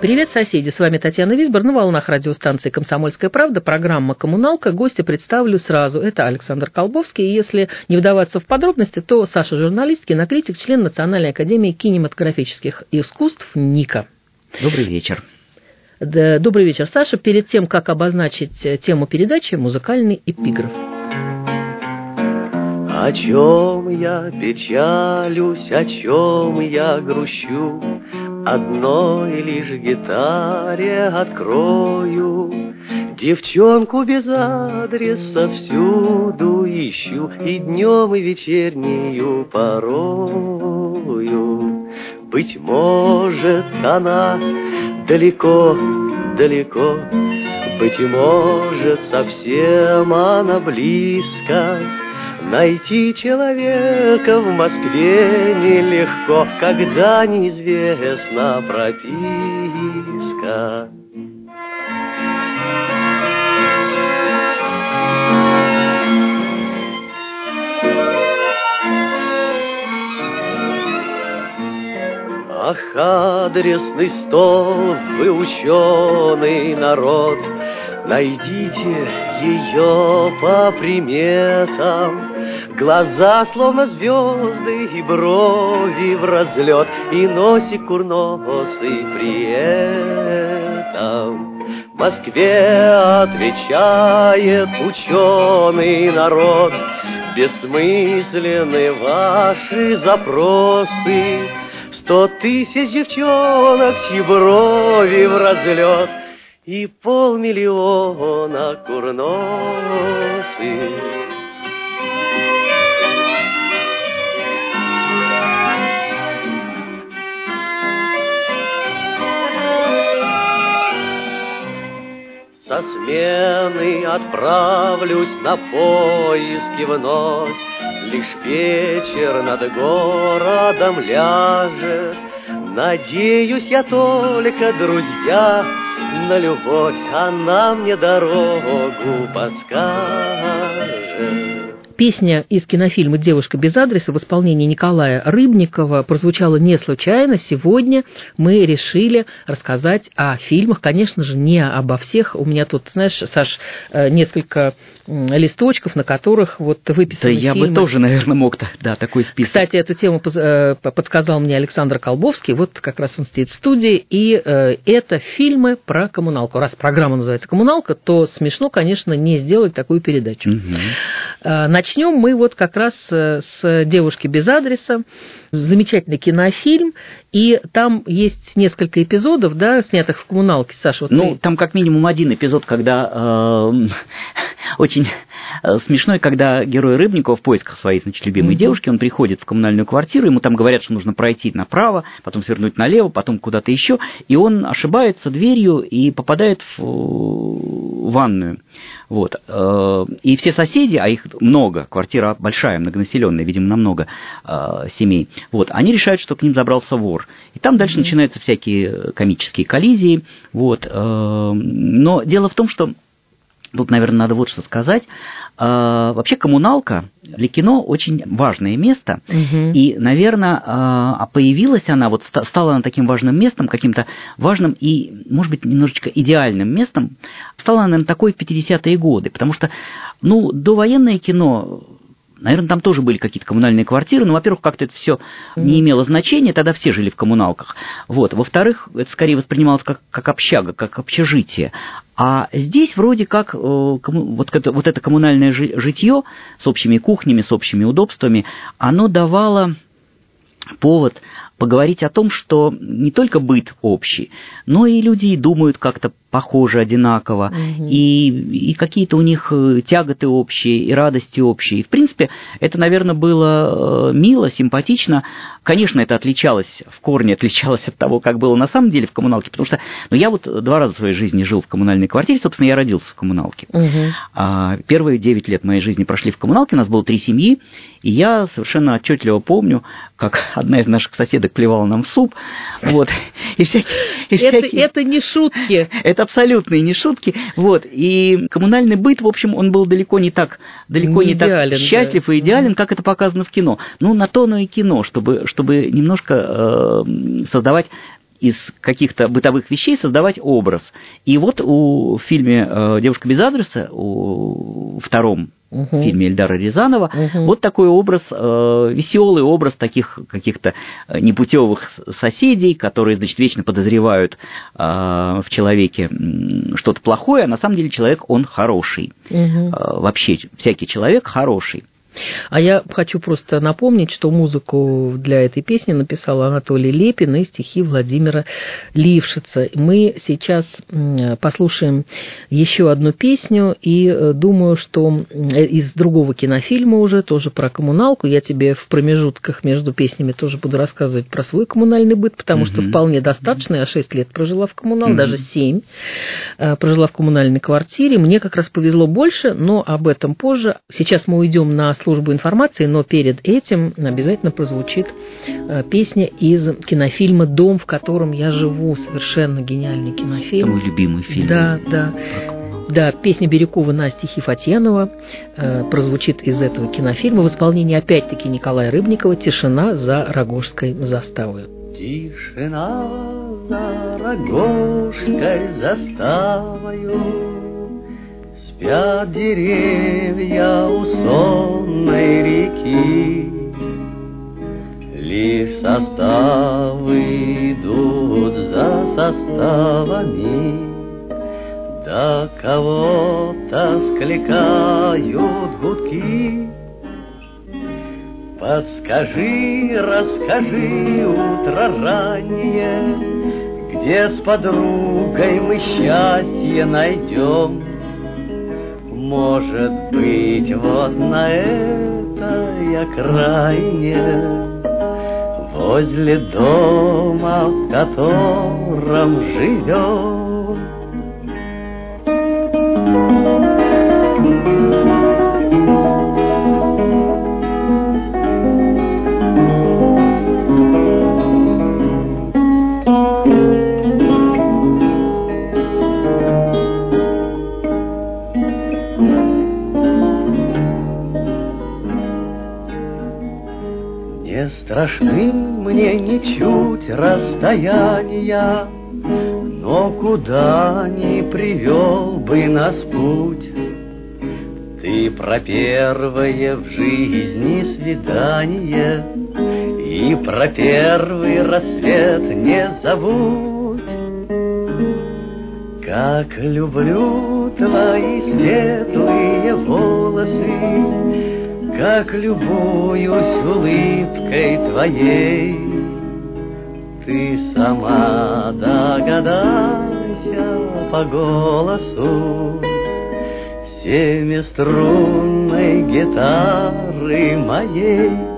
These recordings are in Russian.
Привет, соседи! С вами Татьяна Висбор на волнах радиостанции «Комсомольская правда». Программа «Коммуналка». Гостя представлю сразу. Это Александр Колбовский. И если не вдаваться в подробности, то Саша журналист, кинокритик, член Национальной академии кинематографических искусств НИКа. Добрый вечер. Добрый вечер, Саша. Перед тем, как обозначить э, тему передачи, музыкальный эпиграф. О чем я печалюсь, о чем я грущу, Одной лишь гитаре открою. Девчонку без адреса всюду ищу, И днем, и вечернюю порою. Быть может, она далеко, далеко, Быть может, совсем она близко, Найти человека в Москве нелегко, когда неизвестна прописка. Ах, адресный стол, вы ученый народ, Найдите ее по приметам, Глаза словно звезды и брови в разлет, И носик курносый при этом. В Москве отвечает ученый народ, Бессмысленны ваши запросы, Сто тысяч девчонок, чьи брови в разлет, И полмиллиона курносых. Со смены отправлюсь на поиски вновь, Лишь вечер над городом ляжет. Надеюсь я только, друзья, на любовь Она мне дорогу подскажет. Песня из кинофильма «Девушка без адреса» в исполнении Николая Рыбникова прозвучала не случайно. Сегодня мы решили рассказать о фильмах, конечно же, не обо всех. У меня тут, знаешь, Саш, э, несколько листочков, на которых вот выписаны Да я фильмы. бы тоже, наверное, мог да, такой список. Кстати, эту тему э, подсказал мне Александр Колбовский, вот как раз он стоит в студии, и э, это фильмы про коммуналку. Раз программа называется «Коммуналка», то смешно, конечно, не сделать такую передачу. Угу. Начнем мы вот как раз с «Девушки без адреса». Замечательный кинофильм, и там есть несколько эпизодов, да, снятых в коммуналке, Саша. Вот ну, ты... там как минимум один эпизод, когда э, очень смешной, когда герой Рыбникова в поисках своей, значит, любимой mm-hmm. девушки, он приходит в коммунальную квартиру, ему там говорят, что нужно пройти направо, потом свернуть налево, потом куда-то еще, и он ошибается дверью и попадает в ванную. Вот. И все соседи, а их много, квартира большая, многонаселенная, видимо, намного семей, вот, они решают, что к ним забрался вор. И там дальше mm-hmm. начинаются всякие комические коллизии. Вот. Но дело в том, что Тут, наверное, надо вот что сказать. А, вообще коммуналка для кино очень важное место. Угу. И, наверное, а, появилась она, вот стала она таким важным местом, каким-то важным и, может быть, немножечко идеальным местом. Стала она, наверное, такой в 50-е годы. Потому что, ну, довоенное кино Наверное, там тоже были какие-то коммунальные квартиры, но, во-первых, как-то это все не имело значения, тогда все жили в коммуналках. Вот. Во-вторых, это скорее воспринималось как, как общага, как общежитие. А здесь вроде как э, вот, это, вот это коммунальное житье с общими кухнями, с общими удобствами, оно давало повод поговорить о том, что не только быт общий, но и люди думают как-то похоже, одинаково, угу. и, и какие-то у них э, тяготы общие, и радости общие. И, в принципе, это, наверное, было э, мило, симпатично. Конечно, это отличалось, в корне отличалось от того, как было на самом деле в коммуналке, потому что ну, я вот два раза в своей жизни жил в коммунальной квартире, собственно, я родился в коммуналке. Угу. Первые девять лет моей жизни прошли в коммуналке, у нас было три семьи, и я совершенно отчетливо помню, как одна из наших соседок плевала нам в суп. Вот. И вся, и всякие... это, это не шутки. Это абсолютные не шутки. Вот. И коммунальный быт, в общем, он был далеко не так, далеко не, не идеален, так счастлив да. и идеален, как это показано в кино. Ну, на то оно и кино, чтобы, чтобы немножко э, создавать из каких-то бытовых вещей создавать образ. И вот у, в фильме э, «Девушка без адреса», у втором угу. фильме Эльдара Рязанова, угу. вот такой образ, э, веселый образ таких каких-то непутевых соседей, которые, значит, вечно подозревают э, в человеке что-то плохое, а на самом деле человек, он хороший. Угу. Э, вообще, всякий человек хороший. А я хочу просто напомнить, что музыку для этой песни написал Анатолий Лепин и стихи Владимира Лившица. Мы сейчас послушаем еще одну песню, и э, думаю, что из другого кинофильма уже, тоже про коммуналку, я тебе в промежутках между песнями тоже буду рассказывать про свой коммунальный быт, потому mm-hmm. что вполне достаточно. Я 6 лет прожила в коммунал, mm-hmm. даже 7 э, прожила в коммунальной квартире. Мне как раз повезло больше, но об этом позже. Сейчас мы уйдем на службу информации, но перед этим обязательно прозвучит э, песня из кинофильма «Дом, в котором я живу». Совершенно гениальный кинофильм. Это мой любимый фильм. Да, да. Да, песня Бирюкова на стихи Фатьянова э, прозвучит из этого кинофильма в исполнении опять-таки Николая Рыбникова «Тишина за Рогожской заставой». Тишина за Рогожской заставою Спят деревья у сонной Подскажи, расскажи утро раннее, Где с подругой мы счастье найдем, может быть, вот на этой окраине, Возле дома, в котором живем, страшны мне ничуть расстояния, Но куда ни привел бы нас путь, Ты про первое в жизни свидание И про первый рассвет не забудь. Как люблю твои светлые волосы, как любуюсь улыбкой твоей, Ты сама догадайся по голосу Семиструнной гитары моей.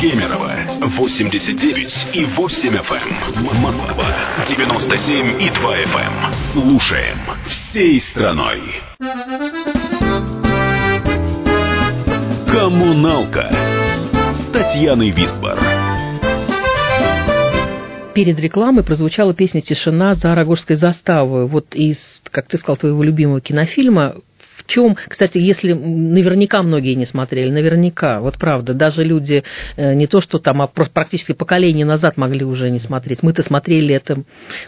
Кемерово 89 и 8 FM. Эм. Москва 97 и 2 FM. Эм. Слушаем всей страной. Коммуналка с Татьяной Висбор. Перед рекламой прозвучала песня «Тишина» за Рогожской заставой. Вот из, как ты сказал, твоего любимого кинофильма чем, кстати, если наверняка многие не смотрели, наверняка, вот правда, даже люди э, не то, что там, а практически поколение назад могли уже не смотреть. Мы-то смотрели это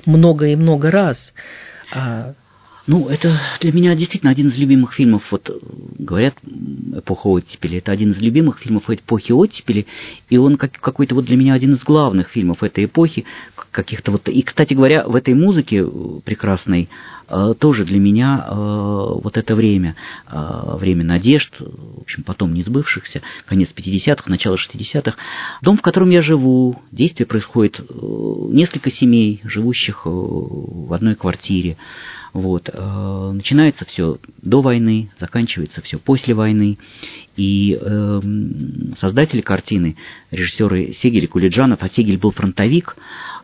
много и много раз. А ну, это для меня действительно один из любимых фильмов. Вот говорят, эпоха оттепели. Это один из любимых фильмов эпохи оттепели. И он как, какой-то вот для меня один из главных фильмов этой эпохи. Каких-то вот... И, кстати говоря, в этой музыке прекрасной э, тоже для меня э, вот это время, э, время надежд, в общем, потом не сбывшихся, конец 50-х, начало 60-х. Дом, в котором я живу, действие происходит несколько семей, живущих в одной квартире. Вот. Э, начинается все до войны, заканчивается все после войны. И э, создатели картины, режиссеры Сегель и Кулиджанов, а Сегель был фронтовик,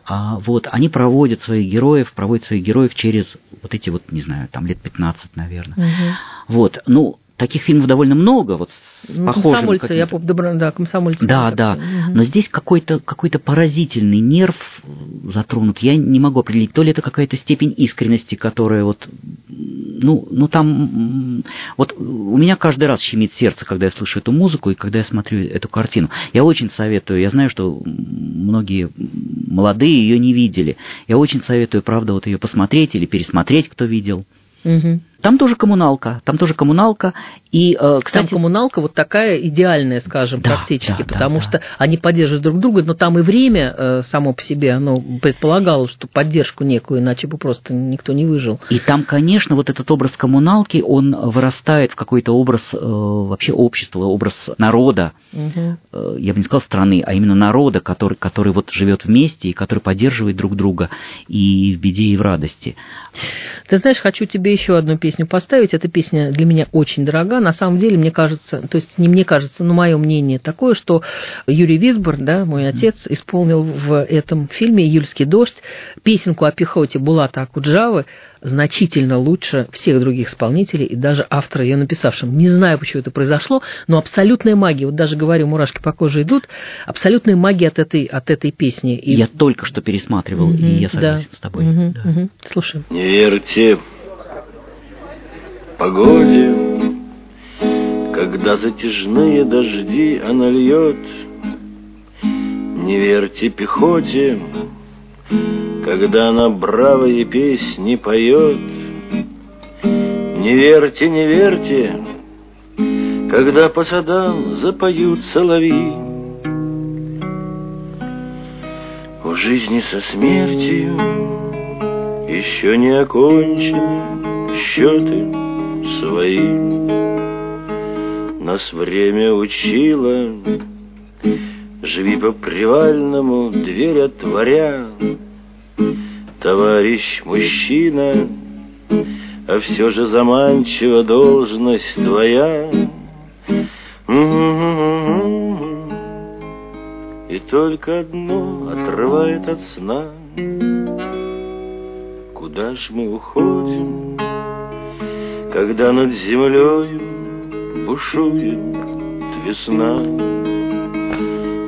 а, вот, они проводят своих героев, проводят своих героев через вот эти вот, не знаю, там лет 15, наверное. Угу. Вот, ну, таких фильмов довольно много, вот с ну, похожим... Комсомольцы, я помню, добро, да, комсомольцы. Да, да, угу. но здесь какой-то какой поразительный нерв затронут. Я не могу определить, то ли это какая-то степень искренности, которая вот, ну, ну там, вот у меня каждый раз щемит сердце, когда я слышу эту музыку и когда я смотрю эту картину. Я очень советую, я знаю, что многие молодые ее не видели. Я очень советую, правда, вот ее посмотреть или пересмотреть, кто видел. Угу. Там тоже коммуналка, там тоже коммуналка. И, э, кстати, там коммуналка вот такая идеальная, скажем, да, практически, да, потому да, что да. они поддерживают друг друга, но там и время э, само по себе, оно предполагало, что поддержку некую, иначе бы просто никто не выжил. И там, конечно, вот этот образ коммуналки, он вырастает в какой-то образ э, вообще общества, образ народа, угу. я бы не сказал страны, а именно народа, который, который вот живет вместе и который поддерживает друг друга и в беде, и в радости. Ты знаешь, хочу тебе еще одну песню поставить. Эта песня для меня очень дорога. На самом деле, мне кажется, то есть не мне кажется, но мое мнение такое, что Юрий Висбор, да, мой отец, исполнил в этом фильме «Июльский дождь» песенку о пехоте Булата Акуджавы значительно лучше всех других исполнителей и даже автора ее написавшим. Не знаю, почему это произошло, но абсолютная магия, вот даже говорю, мурашки по коже идут, абсолютная магия от этой, от этой песни. И... Я только что пересматривал, угу, и я согласен да. с тобой. Угу, да. угу. Слушаем. Не верьте погоде, когда затяжные дожди она льет. Не верьте пехоте, когда она бравые песни поет. Не верьте, не верьте, когда по садам запоют соловьи. У жизни со смертью еще не окончены счеты свои. Нас время учило, живи по привальному, дверь отворя. Товарищ мужчина, а все же заманчива должность твоя. И только одно отрывает от сна. Куда ж мы уходим? Когда над землей бушует весна,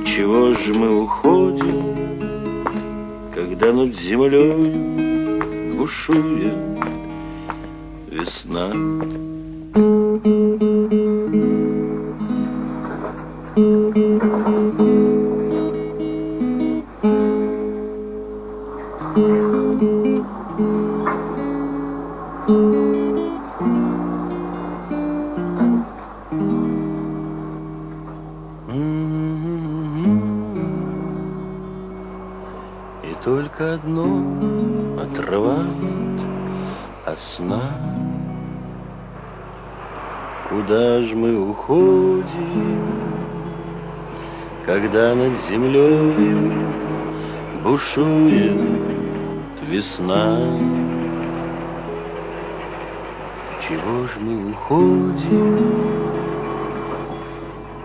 Чего же мы уходим, когда над землей бушует весна? Землей бушует весна? Чего ж мы уходим,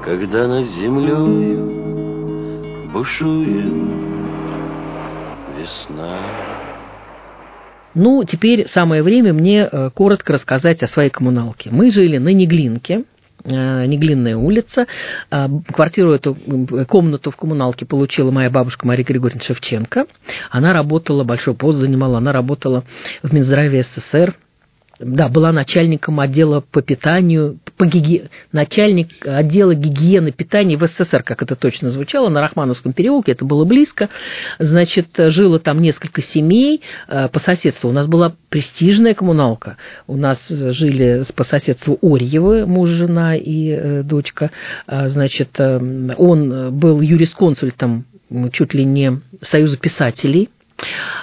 когда над землей бушует весна? Ну, теперь самое время мне э, коротко рассказать о своей коммуналке. Мы жили на Неглинке, Неглинная улица. А, Квартиру эту, м, комнату в коммуналке получила моя бабушка Мария Григорьевна Шевченко. Она работала, большой пост занимала, она работала в Минздраве СССР. Да, была начальником отдела по питанию, по гиги... начальник отдела гигиены питания в СССР, как это точно звучало, на Рахмановском переулке, это было близко. Значит, жило там несколько семей э, по соседству. У нас была престижная коммуналка. У нас жили по соседству Орьевы, муж, жена и э, дочка. А, Значит, э, он был юрисконсультом чуть ли не Союза писателей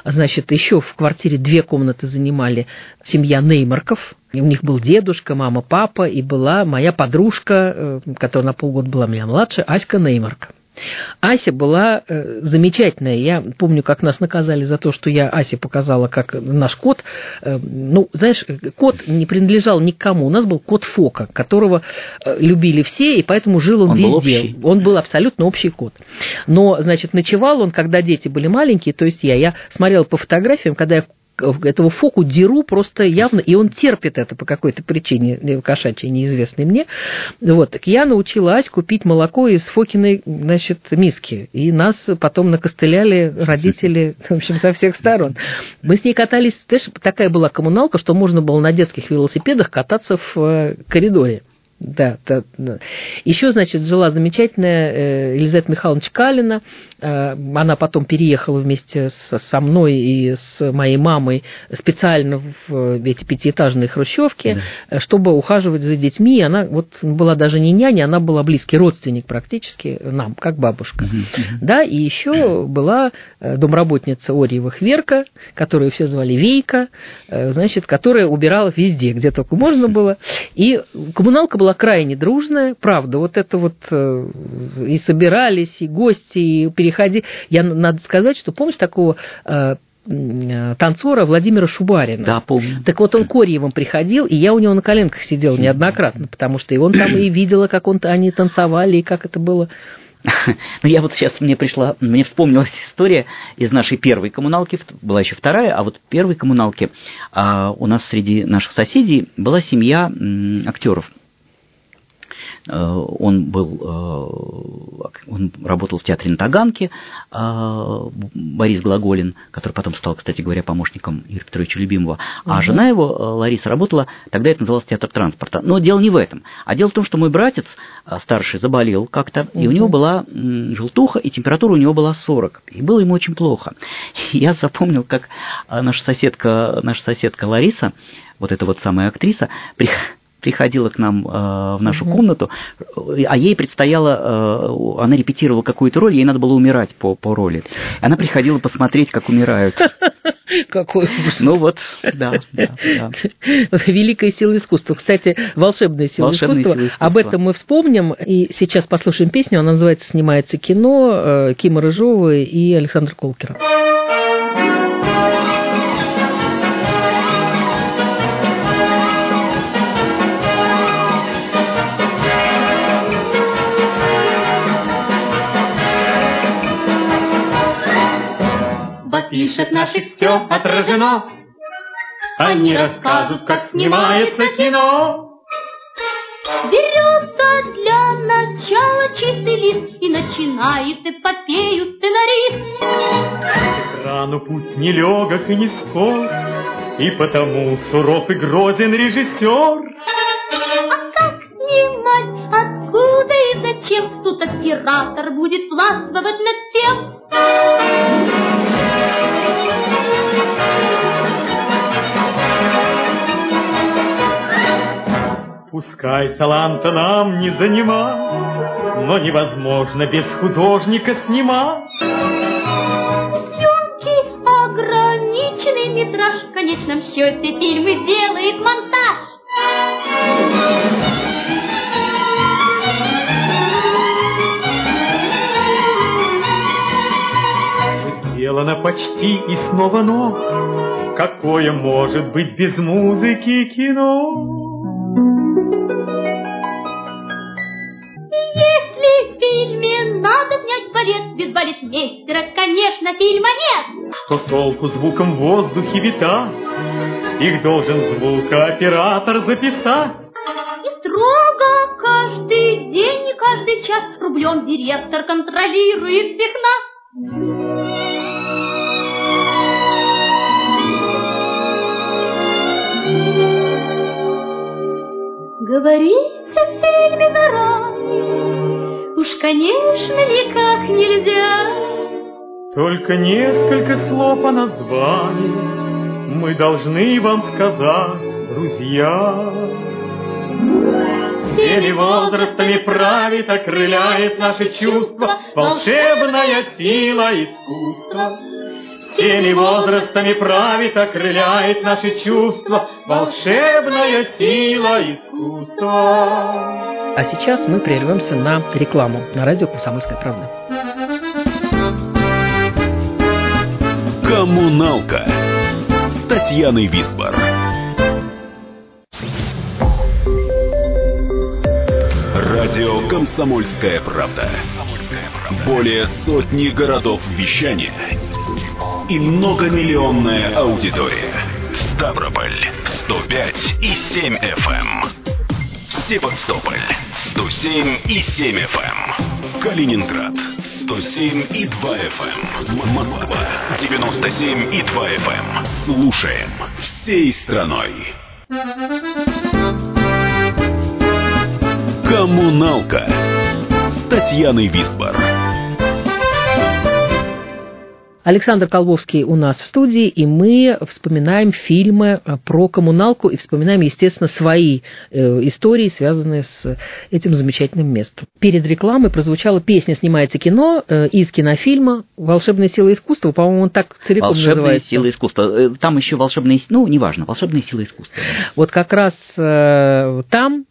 Значит, еще в квартире две комнаты занимали семья Неймарков. И у них был дедушка, мама, папа, и была моя подружка, э, которая на полгода была меня младше, Аська Неймарка. Ася была э, замечательная. Я помню, как нас наказали за то, что я Асе показала, как наш кот. Э, ну, знаешь, кот не принадлежал никому. У нас был кот Фока, которого э, любили все, и поэтому жил он, Он был везде. общий. Он был абсолютно общий кот. Но, значит, ночевал он, когда дети были маленькие, то есть я. Я смотрела по фотографиям, когда я этого фоку деру просто явно, и он терпит это по какой-то причине, кошачьей, неизвестной мне. Вот, так я научила Аську пить молоко из фокиной, значит, миски, и нас потом накостыляли родители, в общем, со всех сторон. Мы с ней катались, знаешь, такая была коммуналка, что можно было на детских велосипедах кататься в э, коридоре. Да, да, да. Еще, значит, жила замечательная э, Елизавета Михайловна Калина. Э, Она потом переехала вместе со мной и с моей мамой специально в эти пятиэтажные хрущевки, э, чтобы ухаживать за детьми. Она вот была даже не няня, она была близкий родственник практически нам, как бабушка. Да, и еще была домработница Орьевых Верка, которую все звали Вейка, значит, которая убирала везде, где только можно было. И коммуналка была крайне дружная, правда, вот это вот э, и собирались, и гости, и переходи. Я, надо сказать, что помнишь такого э, э, танцора Владимира Шубарина? Да, помню. Так вот он к Орьевым приходил, и я у него на коленках сидела неоднократно, потому что и он там и видела, как он, они танцевали, и как это было. Ну, я вот сейчас, мне пришла, мне вспомнилась история из нашей первой коммуналки, была еще вторая, а вот в первой коммуналке а, у нас среди наших соседей была семья м, актеров. Э, Он был, э, он работал в театре на Таганке, а, Борис Глаголин, который потом стал, кстати говоря, помощником Юрия Петровича Любимого, а жена его, э, Лариса, работала, тогда это называлось театр транспорта. Но дело не в этом, а дело в том, что мой братец э, старший заболел как-то, и у него была желтуха, и температура у него была 40, и было ему очень плохо. Я запомнил, как э, наша соседка, наша соседка Лариса, вот эта вот самая актриса, при- приходила к нам э, в нашу комнату, э, а ей предстояло, э, она репетировала какую-то роль, ей надо было умирать по, по роли. Она приходила посмотреть, как умирают. Какой ужас. Ну вот, да, да, да. Великая сила искусства. Кстати, волшебная сила, Волшебная искусства. сила искусства. Об этом мы вспомним. И сейчас послушаем песню. Она называется «Снимается кино» э, Кима Рыжова и Александра Колкера. Афишах наших все отражено. Они расскажут, как снимается кино. Берется для начала чистый лист И начинает эпопею сценарист. К экрану путь нелегок и не скор, И потому суров и грозен режиссер. А как снимать, откуда и зачем? Тут оператор будет властвовать над всем. Пускай таланта нам не занимать, Но невозможно без художника снимать. Съемки ограниченный метраж. В конечном счете фильмы делает монтаж. Сделано почти и снова но. Какое может быть без музыки кино? Если в фильме надо снять балет, без балетмейстера, конечно, фильма нет. Что толку звуком в воздухе витать? Их должен звукооператор записать. И строго нас, рублем директор контролирует всех нас. Говорить о фильме заранее Уж, конечно, никак нельзя. Только несколько слов о названии Мы должны вам сказать, друзья. Всеми возрастами правит, окрыляет наши чувства Волшебная сила искусства. Всеми возрастами правит, окрыляет наши чувства Волшебная сила искусства. А сейчас мы прервемся на рекламу на радио «Комсомольская правда». Коммуналка с Татьяной Висбор. Радио «Комсомольская правда». Более сотни городов вещания и многомиллионная аудитория. Ставрополь 105 и 7 FM. Севастополь 107 и 7 FM. Калининград 107 и 2 FM. Москва 97 и 2 FM. Слушаем всей страной. Коммуналка с Татьяной Висбор. Александр Колбовский у нас в студии, и мы вспоминаем фильмы э, про коммуналку и вспоминаем, естественно, свои э, истории, связанные с этим замечательным местом. Перед рекламой прозвучала песня «Снимается кино» э, из кинофильма «Волшебная сила искусства». По-моему, он так целиком Волшебная называется. сила искусства. Э, Там еще волшебные, ну, неважно, волшебная сила искусства. Вот как раз э, там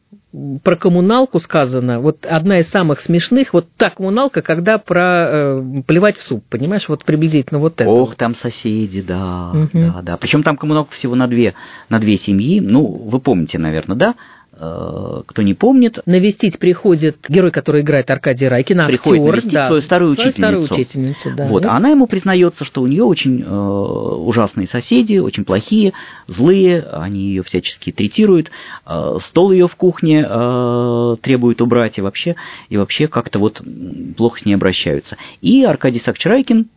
про коммуналку сказано, вот одна из самых смешных, вот та коммуналка, когда про э, плевать в суп, понимаешь, вот приблизительно вот это. Ох, там соседи, да, Мгм. да, да. Причем там коммуналка всего на две, на две семьи. Ну, вы помните, наверное, да? Э, Кто не помнит, Навестить приходит герой, который играет Аркадий Райкин, актер, Приходит навестить да, свою старую свою старую учительницу. учительницу, да. Вот, а она ему признается, что у нее очень э, ужасные соседи, очень плохие, злые, они ее всячески третируют, э, стол ее в кухне э, требуют убрать и вообще, и вообще как-то вот плохо с ней обращаются. И Аркадий Сакчарайкин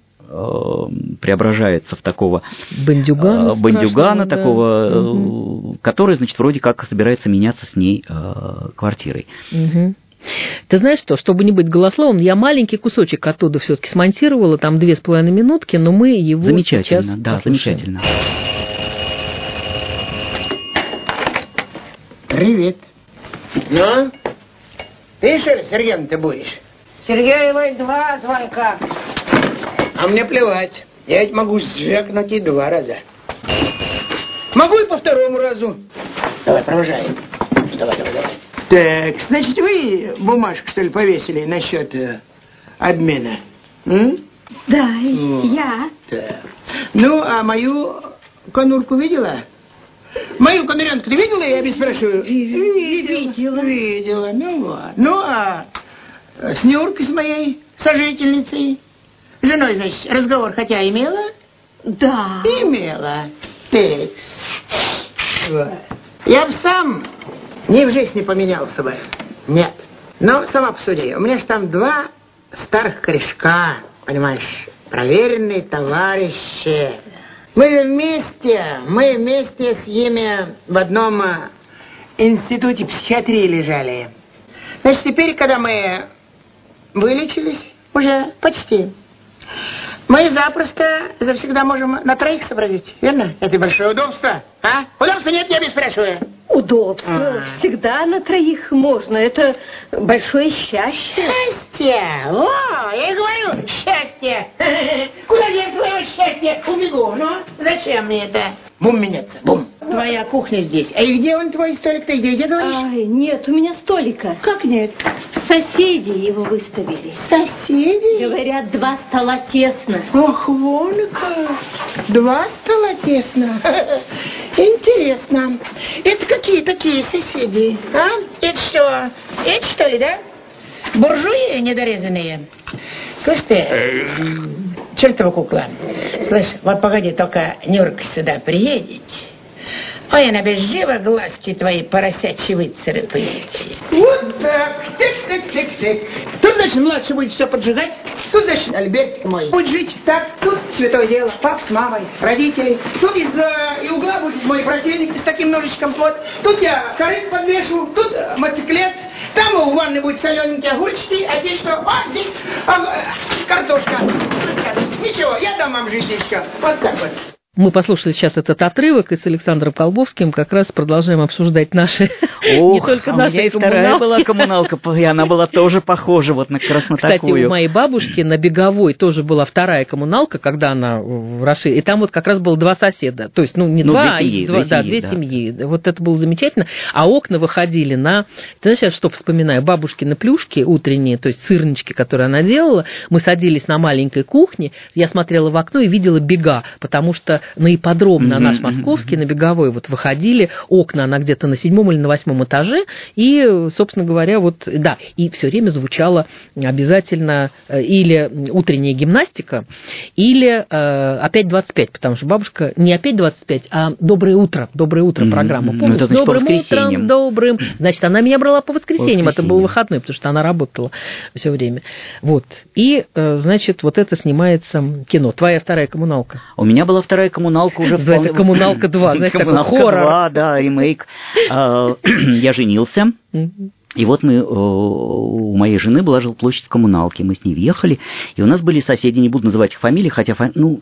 преображается в такого Бандюгана, э, бандюгана да. такого, э, Мгм. который, значит, вроде как собирается меняться с ней э, квартирой. Мгм. Ты знаешь что, чтобы не быть голословым, я маленький кусочек оттуда все-таки смонтировала, там две с половиной минутки, но мы его Замечательно, сейчас да, послушаем. замечательно. Привет. Ну? Ты что ли Сергеем ты будешь? Сергеевой два звонка. А мне плевать. Я ведь могу звякнуть и два раза. Могу и по второму разу. Давай, провожай. Давай, давай, давай. Так, значит, вы бумажку, что ли, повесили насчет э, обмена? М? Да, О. я. Так. Ну, а мою конурку видела? Мою конуренку ты видела, я без спрашиваю? Видела. Видела, ну вот. Ну, а э, с Нюркой, с моей сожительницей, женой, значит, разговор хотя имела? Да. Имела. Текс. Я бы сам ни в жизнь не поменялся бы. Нет. Но сама посуди, у меня же там два старых корешка, понимаешь, проверенные товарищи. Мы же вместе, мы вместе с ними в одном а, институте психиатрии лежали. Значит, теперь, когда мы вылечились, уже почти, мы запросто завсегда можем на троих сообразить, верно? Это большое удобство, а? Удобства нет, я без спрашиваю. Удобство. А. Всегда на троих можно. Это большое счастье. Счастье! О, я и говорю, счастье! Куда я свое счастье убегу? Ну, зачем мне это? Бум меняться, бум. Твоя кухня здесь. А и где он, твой столик-то? Где, где говоришь? Ай, нет, у меня столика. Как нет? Соседи его выставили. Соседи? Говорят, два стола тесно. Ох, вон как. Два стола тесно. Интересно. Это какие такие соседи? А? Это что? Это что ли, да? Буржуи недорезанные? Слышь ты, чертова кукла, слышь, вот погоди, только Нюрка сюда приедет. Ой, она тебе живо глазки твои поросячьи выцарапает. Вот так. Тик-тик-тик. Так. Тут, значит, младший будет все поджигать. Тут, значит, Альберт мой будет жить. Так, тут святое дело. Папа с мамой, родители. Тут из, э, и угла будет мой брательник с таким ножичком вот. Тут я корыто подвешу, тут э, мотоциклет. Там у ванны будет солененькие огурчики, а здесь что? Вот здесь а, э, картошка. Ничего, я дам вам еще. Вот так вот. Мы послушали сейчас этот отрывок и с Александром Колбовским как раз продолжаем обсуждать наши, Ох, не только а у наши меня вторая была коммуналка, и она была тоже похожа вот на как раз на Кстати, такую. у моей бабушки на Беговой тоже была вторая коммуналка, когда она Раши, и там вот как раз было два соседа, то есть, ну, не Ну, два, две семьи, а два, две да, семьи, две да. семьи. Вот это было замечательно. А окна выходили на, ты знаешь, я что вспоминаю, бабушкины плюшки утренние, то есть сырнички, которые она делала, мы садились на маленькой кухне, я смотрела в окно и видела бега, потому что на ипподром, на наш московский, на Беговой, вот выходили окна, она где-то на седьмом или на восьмом этаже, и, собственно говоря, вот, да, и все время звучала обязательно э, или утренняя гимнастика, или э, опять 25, потому что бабушка не опять 25, а доброе утро, доброе утро программа. Помнишь, Ну, с по добрым утром, воскресеньям. добрым. Значит, она меня брала по воскресеньям, это был воскресеньям. выходной, потому что она работала все время. Вот. И, э, значит, вот это снимается кино. Твоя вторая коммуналка. У меня была вторая коммуналка уже Называется вполне- «Коммуналка 2», знаешь, такой «Коммуналка хоррор. 2», да, ремейк. А, Я женился. И вот мы, э, у моей жены была жилплощадь в коммуналке, мы с ней въехали, и у нас были соседи, не буду называть их фамилии, хотя, ну,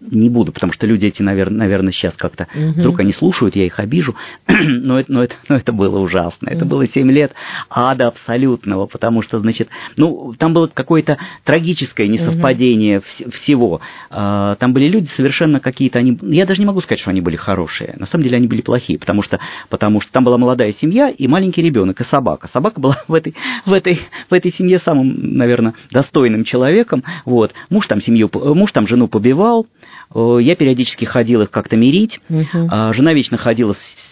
не буду, потому что люди эти, наверное, сейчас как-то, Мгм. вдруг они слушают, я их обижу, но, это, но, это, но это было ужасно, это было 7 лет ада абсолютного, потому что, значит, ну, там было какое-то трагическое несовпадение вс- всего, А, там были люди совершенно какие-то, они, я даже не могу сказать, что они были хорошие, на самом деле они были плохие, потому что, потому что там была молодая семья и маленький ребенок, и собака. Собака была в этой, в этой, в этой семье самым, наверное, достойным человеком. Вот. Муж там семью, муж там жену побивал, я периодически ходил их как-то мирить, а жена вечно ходила с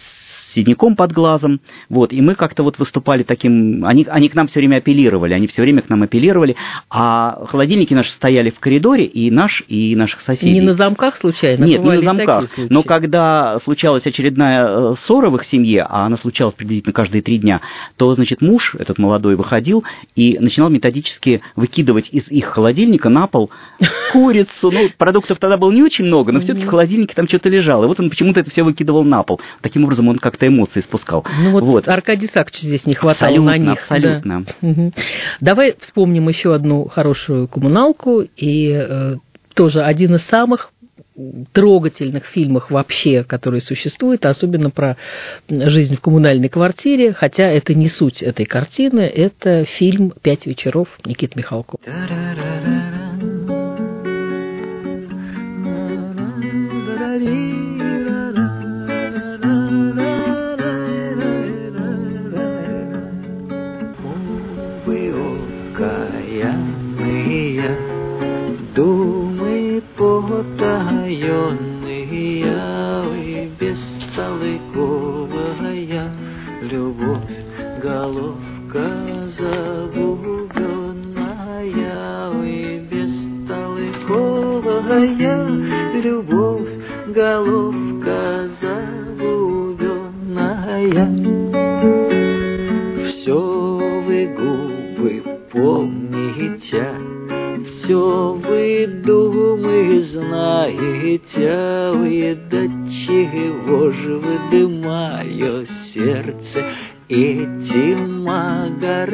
синяком под глазом, вот, и мы как-то вот выступали таким, они, они к нам все время апеллировали, они все время к нам апеллировали, а холодильники наши стояли в коридоре, и наш, и наших соседей. Не на замках случайно? Нет, не на замках. Но когда случалась очередная э, ссора в их семье, а она случалась приблизительно каждые три дня, то, значит, муж, этот молодой, выходил и начинал методически выкидывать из их холодильника на пол курицу. Ну, продуктов тогда было не очень много, но все-таки в холодильнике там что-то лежало. И вот он почему-то это все выкидывал на пол. Таким образом он как-то эмоции спускал. Ну вот, Аркадий Сакч здесь не хватало Абсолютно, на них. да. абсолютно. Мгм. Давай вспомним еще одну хорошую коммуналку и э, тоже один из самых трогательных фильмах вообще, которые существуют, особенно про жизнь в коммунальной квартире, хотя это не суть этой картины, это фильм «Пять вечеров» Никиты Михалкова.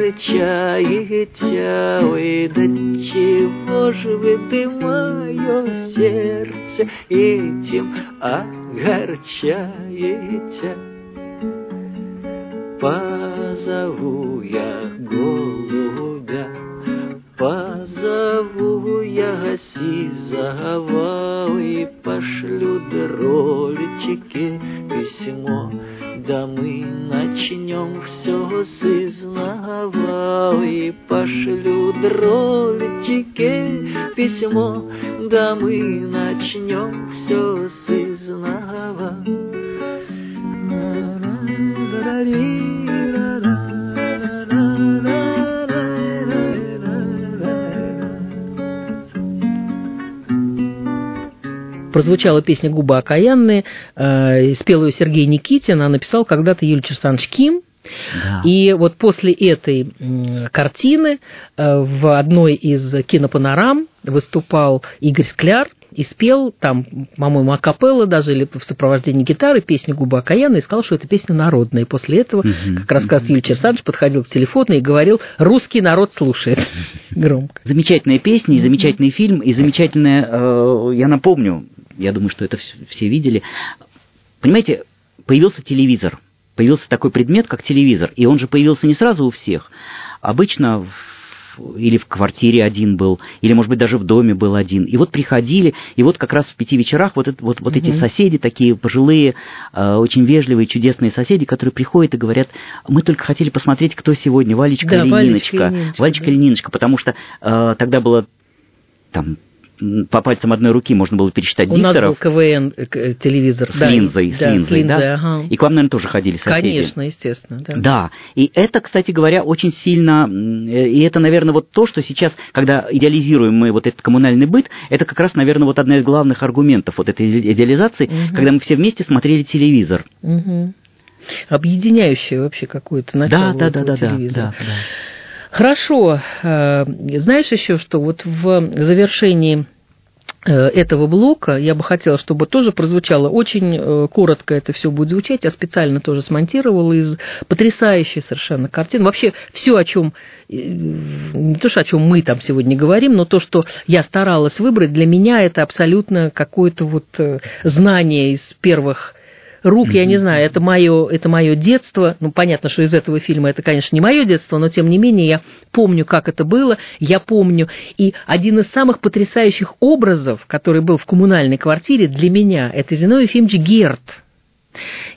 Огорчаете, вы до чего же вы мое сердце этим огорчаете. Позову я голубя, позову я сизого и пошлю дролечки письмо. Да мы начнем все с дролечки письмо. Да мы начнем все с изнова. Прозвучала песня «Губы окаянные», э, спел ее Сергей Никитин, а написал когда-то Юлий Александрович Ким. Да. И вот после этой картины э, в одной из кинопанорам выступал Игорь Скляр и спел там, по-моему, акапелла даже, или в сопровождении гитары песню «Губа Окаяна» и сказал, что это песня народная. И после этого, как рассказывает Юлий Черсанович, подходил к телефону и говорил «Русский народ слушает» громко. Замечательная песня и замечательный фильм, и замечательная, э, я напомню, я думаю, что это вс- все видели. Понимаете, появился телевизор, появился такой предмет, как телевизор, и он же появился не сразу у всех. Обычно в- или в квартире один был, или, может быть, даже в доме был один. И вот приходили, и вот как раз в пяти вечерах вот, это- вот, вот эти Мгм. соседи, такие пожилые, э, очень вежливые, чудесные соседи, которые приходят и говорят, мы только хотели посмотреть, кто сегодня, Валечка Да, или Валечка Ниночка. и Ниночка, Валечка да. или Ниночка, потому что э, тогда было там по пальцам одной руки можно было пересчитать У нас был дикторов КВН э, к- телевизор. с да, линзой, с да, линзой, да? ага. И к вам, наверное, тоже ходили соседи. Конечно, естественно. Да. Да, и это, кстати говоря, очень сильно, э, и это, наверное, вот то, что сейчас, когда идеализируем мы вот этот коммунальный быт, это как раз, наверное, вот одна из главных аргументов вот этой идеализации, Мгм. когда мы все вместе смотрели телевизор. Мгм. Объединяющее вообще какое-то Да, начало да, да, да, да, телевизора. да, да. Хорошо. Э, Знаешь еще, что вот в завершении э, этого блока я бы хотела, чтобы тоже прозвучало очень э, коротко это все будет звучать. Я специально тоже смонтировала из потрясающей совершенно картины. Вообще все, о чем не то, что о чем мы там сегодня говорим, но то, что я старалась выбрать, для меня это абсолютно какое-то вот знание из первых рук, я не знаю, это мое, это мое детство. Ну, понятно, что из этого фильма это, конечно, не мое детство, но тем не менее я помню, как это было, я помню. И один из самых потрясающих образов, который был в коммунальной квартире для меня, это Зиновий Ефимович Герт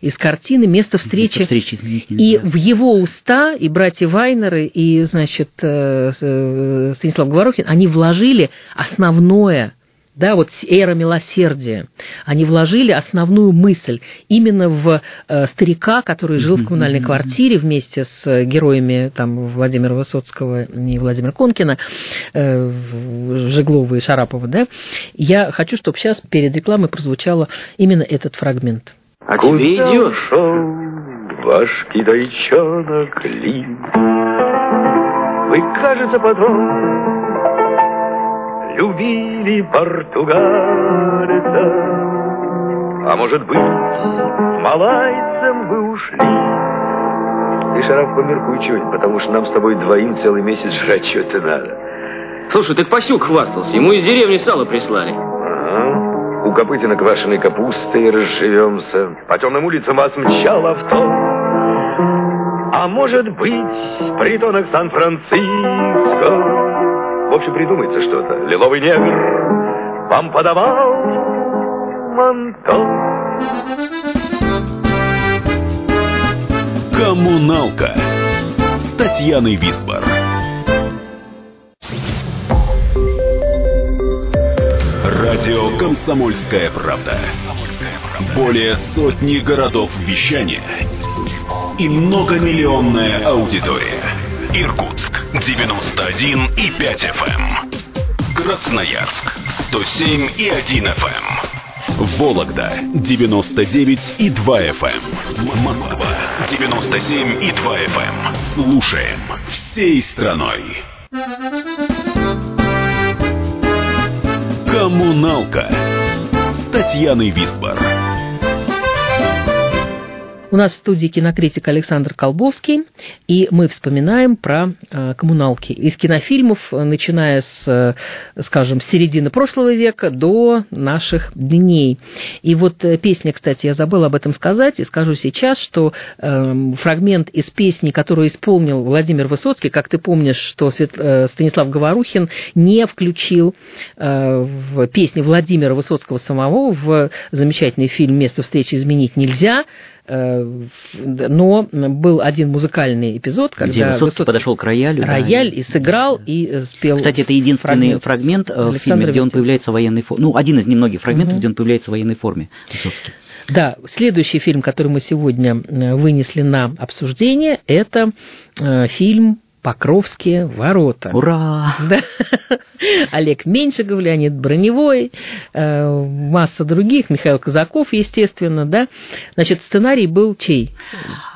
из картины «Место встречи». встречи изменить И нельзя. в его уста, и братья Вайнеры, и, значит, э, э, Станислав Говорухин, они вложили основное, да, вот эра милосердия. Они вложили основную мысль именно в э, старика, который жил в коммунальной квартире вместе с э, героями там, Владимира Высоцкого и Владимира Конкина, э, Жеглова и Шарапова, да. Я хочу, чтобы сейчас перед рекламой прозвучало именно этот фрагмент. А тебе идет. ваш китайчонок Ли? Вы, кажется, потом любили португальца. А может быть, с малайцем вы ушли? Ты, Шарап, померкуй чуть, потому что нам с тобой двоим целый месяц жрать что-то надо. Слушай, так Пасюк хвастался. Ему из деревни сало прислали. Ага. У Копытина квашеной капустой разживемся. По темным улицам вас мчал авто. А может быть, притонок Сан-Франциско. В общем, придумается что-то. Лиловый негр вам подавал манто. Коммуналка с Татьяной Висбор. Радио Комсомольская правда. Более сотни городов вещания и многомиллионная аудитория. Иркутск 91 и 5 FM. Красноярск 107 и 1 FM. Вологда 99 и 2 FM. Москва 97 и 2 FM. Слушаем всей страной. Коммуналка с Татьяной Висбор. У нас в студии кинокритик Александр Колбовский, и мы вспоминаем про э, коммуналки. Из кинофильмов, начиная с, э, скажем, середины прошлого века до наших дней. И вот э, песня, кстати, я забыла об этом сказать, и скажу сейчас, что э, фрагмент из песни, которую исполнил Владимир Высоцкий, как ты помнишь, что Свет, э, Станислав Говорухин не включил э, в песни Владимира Высоцкого самого в замечательный фильм «Место встречи изменить нельзя», но был один музыкальный эпизод, когда Где Высоцкий, Высоцкий подошел к роялю. Рояль да, и сыграл, и э, спел. Кстати, это единственный фрагмент, фрагмент в фильме, где он появляется в военной форме. Ну, один из немногих фрагментов, угу. где он появляется в военной форме. Высоцкий. Да, следующий фильм, который мы сегодня вынесли на обсуждение, это фильм Покровские ворота. Ура! Да. Олег Меньшиков, Леонид Броневой, э, масса других, Михаил Казаков, естественно, да. Значит, сценарий был чей?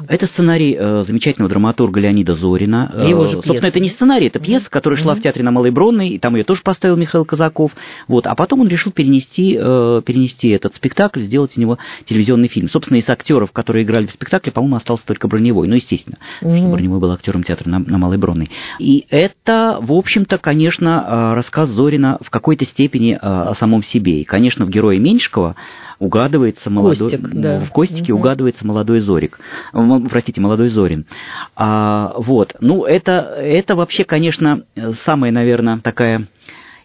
Это сценарий э, замечательного драматурга Леонида Зорина. Его же Э, Собственно, это не сценарий, это пьеса, которая шла в театре на Малой Бронной, и там ее тоже поставил Михаил Казаков. Вот. А потом он решил перенести, э, перенести этот спектакль, сделать из него телевизионный фильм. Собственно, из актеров, которые играли в спектакле, по-моему, остался только Броневой. Ну, естественно, что Мгм. Броневой был актером театра на, на Малой Бронной. И это, в общем-то, конечно, э, рассказ Зорина в какой-то степени э, о самом себе. И, конечно, в герое Меньшикова угадывается молодой... Костик, да. В Костике Мгм. угадывается молодой Зорик. Простите, молодой Зорин. А, вот. Ну, это, это вообще, конечно, самая, наверное, такая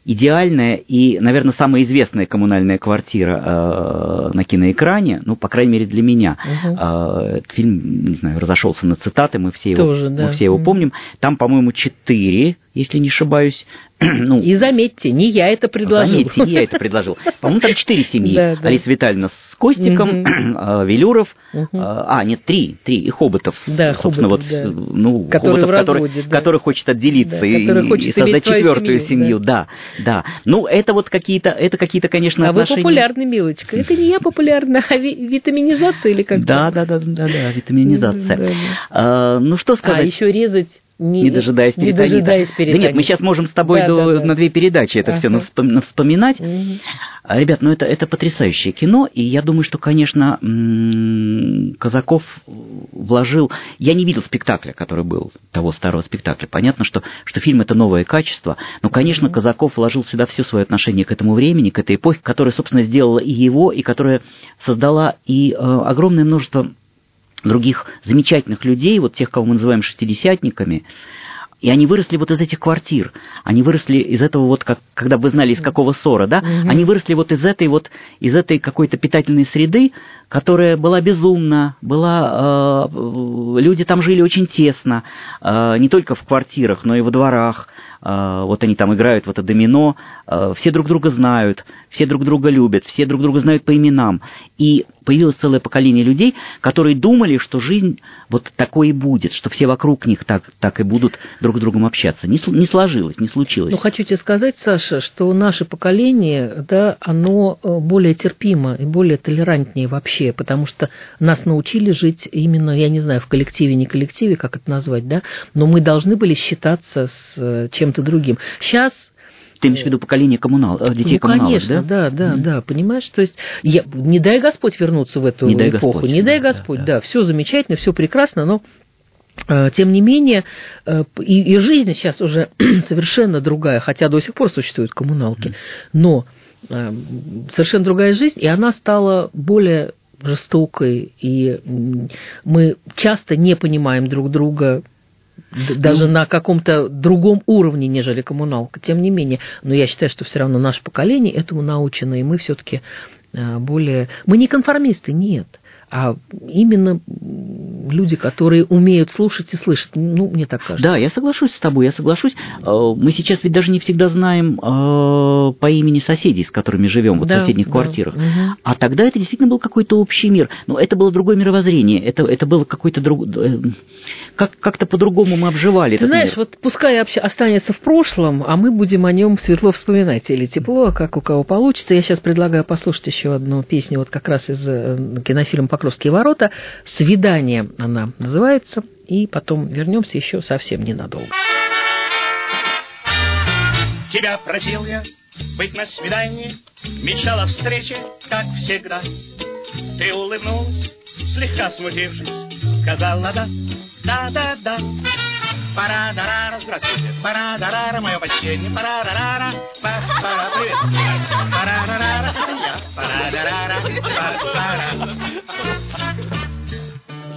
идеальная и, наверное, самая известная коммунальная квартира э, на киноэкране, ну, по крайней мере, для меня. Мгм. Э, этот фильм, не знаю, разошелся на цитаты, мы все его, Тоже, да. мы все его Мгм. помним. Там, по-моему, четыре, если не ошибаюсь. ну, И заметьте, не я это предложил. Заметьте, не я это предложил. По-моему, там четыре семьи. Да, да. Алиса Витальевна с Костиком, э, Велюров, э, а, нет, три, три, и Хоботов. Да, собственно, Хоботов, вот, да. ну, Который Хоботов, в который, разводе, да. который хочет отделиться Да, и, который хочет и создать четвертую семью, семью, да, да. Ну, это вот какие-то, это какие-то, конечно, А вы отношения. популярный, милочка. Это не я популярна, а ви- витаминизация или как Да, да, да, да, да, витаминизация. Да, да. А, ну, что сказать? А еще резать не, не дожидаясь не перитонита. дожидаясь Да нет, мы сейчас можем с тобой Да, до- да, да. на две передачи это все Ага. вспоминать. Мгм. А, Ребят, ну это, это потрясающее кино, и я думаю, что, конечно, Казаков вложил... Я не видел спектакля, который был, того старого спектакля. Понятно, что, что фильм — это новое качество, но, конечно, Казаков вложил сюда все свое отношение к этому времени, к этой эпохе, которая, собственно, сделала и его, и которая создала и э, огромное множество других замечательных людей, вот тех, кого мы называем шестидесятниками, и они выросли вот из этих квартир. Они выросли из этого вот, как, когда вы знали, из какого ссора, да? Мгм. Они выросли вот из этой вот, из этой какой-то питательной среды, которая была безумна, была, э, люди там жили очень тесно, э, не только в квартирах, но и во дворах. Э, вот они там играют в это домино, э, все друг друга знают, все друг друга любят, все друг друга знают по именам. И появилось целое поколение людей, которые думали, что жизнь вот такой и будет, что все вокруг них так, так и будут друг с другом общаться. Не, не сложилось, не случилось. Ну, хочу тебе сказать, Саша, что наше поколение, да, оно э, более терпимо и более толерантнее вообще, потому что нас научили жить именно, я не знаю, в коллективе, не коллективе, как это назвать, да, но мы должны были считаться с э, чем-то другим. Сейчас Ты имеешь в виду поколение коммунал, э, детей ну, коммуналов, конечно, да, да, да, понимаешь, то есть я, не дай Господь вернуться в эту Не дай эпоху, Господь, не дай да, Господь, да, все замечательно, все прекрасно, но э, тем не менее, э, и, и жизнь сейчас уже совершенно другая, хотя до сих пор существуют коммуналки, но э, совершенно другая жизнь, и она стала более жестокой, и мы часто не понимаем друг друга даже на каком-то другом уровне, нежели коммуналка. Тем не менее, но я считаю, что все равно наше поколение этому научено, и мы все-таки более... Мы не конформисты, нет, а именно люди, которые умеют слушать и слышать. Ну, мне так кажется. Да, я соглашусь с тобой, я соглашусь. Э, Мы сейчас ведь даже не всегда знаем э, по имени соседей, с которыми живем вот Да, в соседних да. квартирах. Мгм. А тогда это действительно был какой-то общий мир. Но это было другое мировоззрение. Это, это было какой-то друг... э, Как, как-то по-другому мы обживали Ты знаешь, мир. вот пускай вообще останется в прошлом, а мы будем о нем светло вспоминать или тепло, как у кого получится. Я сейчас предлагаю послушать еще одну песню, вот как раз из кинофильма «Покровские ворота». «Свидание» она называется. И потом вернемся еще совсем ненадолго. Тебя просил я быть на свидании, Мечтал о встрече, как всегда. Ты улыбнулась, слегка смутившись, Сказала да, да-да-да. Пара-дарара, здравствуйте, пара-дарара, мое почтение, пара-дарара, па-пара, привет, пара-дарара, это я, пара-дарара, па-пара.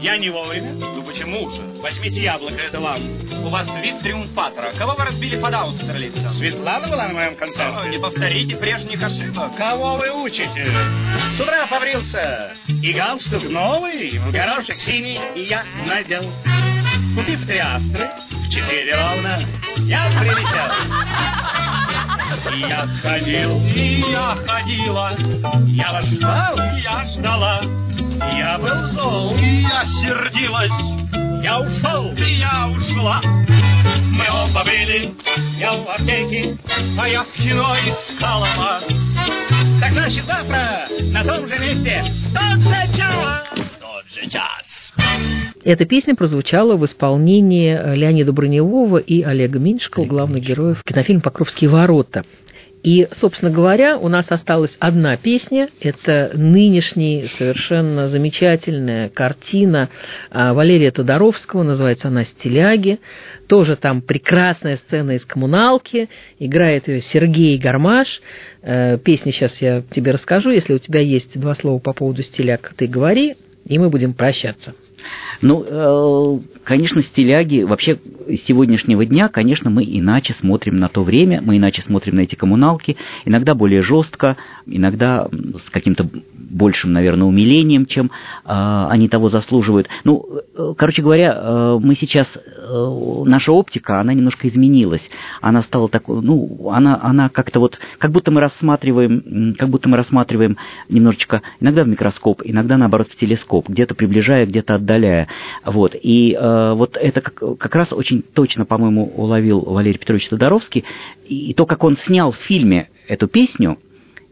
Я не вовремя? Ну почему же? Возьмите яблоко, это вам. У вас вид триумфатора. Кого вы разбили под Аустерлицем? Светлана была на моем концерте? О, не повторите прежних ошибок. Кого вы учите? С утра побрился. И галстук новый, в горошек синий, и я надел. Купив три астры, в четыре ровно, я прилетел. И я ходил, И я ходила, я вас ждал, я ждала, я был зол, и я сердилась, я ушел. и я ушла. Мы оба были, я в аптеке, а я в кино искала вас. Так значит завтра на том же месте, тот же час, тот же час. Эта песня прозвучала в исполнении Леонида Броневого и Олега Меньшикова, главных героев кинофильма «Покровские ворота». И, собственно говоря, у нас осталась одна песня. Это нынешняя совершенно замечательная картина а, Валерия Тодоровского. Называется она «Стиляги». Тоже там прекрасная сцена из «Коммуналки». Играет ее Сергей Гармаш. Э, песни сейчас я тебе расскажу. Если у тебя есть два слова по поводу «Стиляг», ты говори, и мы будем прощаться. Ну, э, конечно, стиляги, вообще с сегодняшнего дня, конечно, мы иначе смотрим на то время, мы иначе смотрим на эти коммуналки, иногда более жестко, иногда с каким-то большим, наверное, умилением, чем э, они того заслуживают. Ну, э, короче говоря, мы сейчас, наша оптика, она немножко изменилась, она стала такой, ну, она, она как-то вот, как будто мы рассматриваем, как будто мы рассматриваем немножечко, иногда в микроскоп, иногда, наоборот, в телескоп, где-то приближая, где-то отдаляя. Вот. И э, вот это как, как раз очень точно, по-моему, уловил Валерий Петрович Тодоровский. И то, как он снял в фильме эту песню,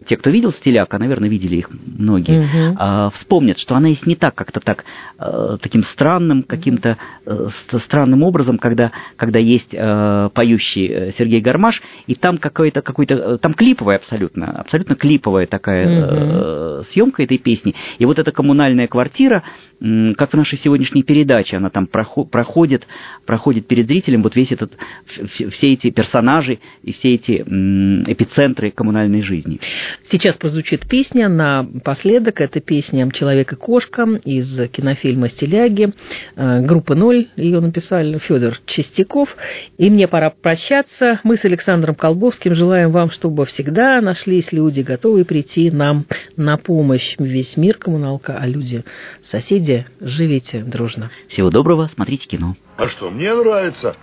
те, кто видел «Стиляк», а, наверное, видели их многие, угу. а, вспомнят, что она и снята как-то так, а, таким странным, каким-то а, странным образом, когда, когда есть а, поющий Сергей Гармаш, и там какой-то, какой-то, там клиповая абсолютно, абсолютно клиповая такая угу. а, съемка этой песни. И вот эта коммунальная квартира, как в нашей сегодняшней передаче, она там проходит, проходит перед зрителем вот весь этот, все эти персонажи и все эти эпицентры коммунальной жизни. Сейчас прозвучит песня напоследок. Это песня «Человек и кошка» из кинофильма «Стиляги». Э, группа «Ноль» ее написали, Федор Чистяков. И мне пора прощаться. Мы с Александром Колбовским желаем вам, чтобы всегда нашлись люди, готовые прийти нам на помощь. Весь мир коммуналка, а люди соседи, живите дружно. Всего доброго, смотрите кино. А что, мне нравится.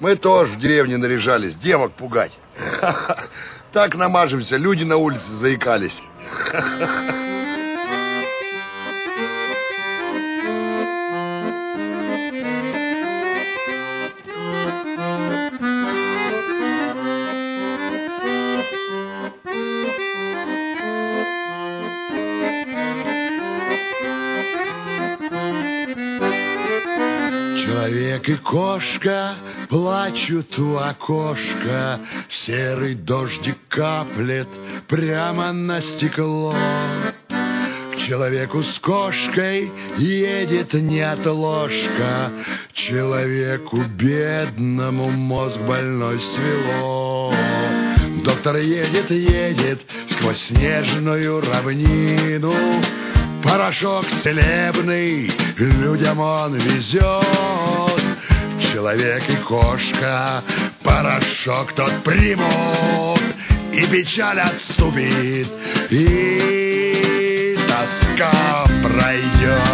Мы тоже в деревне наряжались, девок пугать. Так намажемся, люди на улице заикались. Человек и кошка плачут у окошка, Серый дождик каплет прямо на стекло. К человеку с кошкой едет неотложка, Человеку бедному мозг больной свело. Доктор едет, едет сквозь снежную равнину, Порошок целебный людям он везет. Человек и кошка порошок тот примут, И печаль отступит, и тоска пройдет.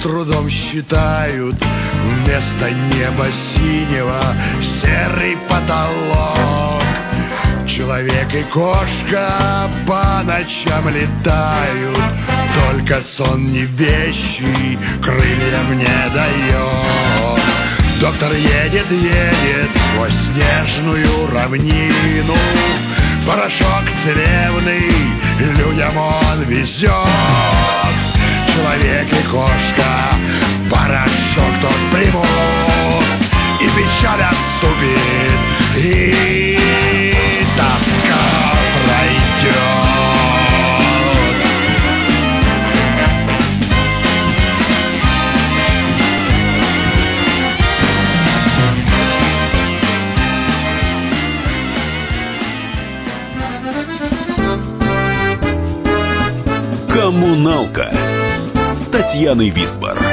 С трудом считают Вместо неба синего серый потолок. Человек и кошка по ночам летают Только сон не вещи крыльям не дает. Доктор едет, едет сквозь снежную равнину Порошок целебный людям он везет Человек и кошка порошок тот примут И печаль отступит, и тоска пройдет. «Коммуналка» Татьяной Висбор.